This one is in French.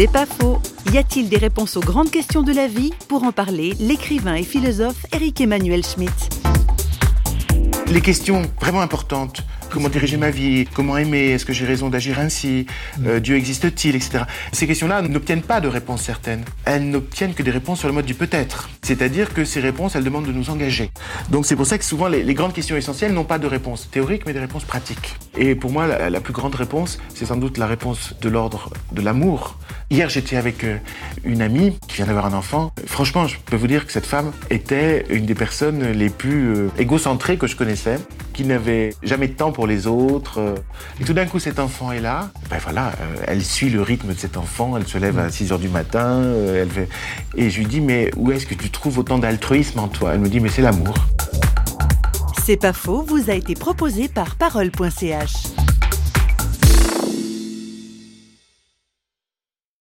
C'est pas faux. Y a-t-il des réponses aux grandes questions de la vie? Pour en parler, l'écrivain et philosophe Eric Emmanuel Schmitt. Les questions vraiment importantes Comment diriger ma vie? Comment aimer? Est-ce que j'ai raison d'agir ainsi? Euh, Dieu existe-t-il? Etc. Ces questions-là n'obtiennent pas de réponses certaines. Elles n'obtiennent que des réponses sur le mode du peut-être. C'est-à-dire que ces réponses, elles demandent de nous engager. Donc c'est pour ça que souvent les, les grandes questions essentielles n'ont pas de réponse théorique, mais des réponses pratiques. Et pour moi, la, la plus grande réponse, c'est sans doute la réponse de l'ordre de l'amour. Hier, j'étais avec euh, une amie qui vient d'avoir un enfant. Franchement, je peux vous dire que cette femme était une des personnes les plus euh, égocentrées que je connaissais, qui n'avait jamais de temps pour les autres. euh. Et tout d'un coup, cet enfant est là. Ben voilà, elle suit le rythme de cet enfant. Elle se lève à 6 heures du matin. elle. Et je lui dis, mais où est-ce que tu trouves autant d'altruisme en toi? Elle me dit, mais c'est l'amour. C'est pas faux vous a été proposé par parole.ch.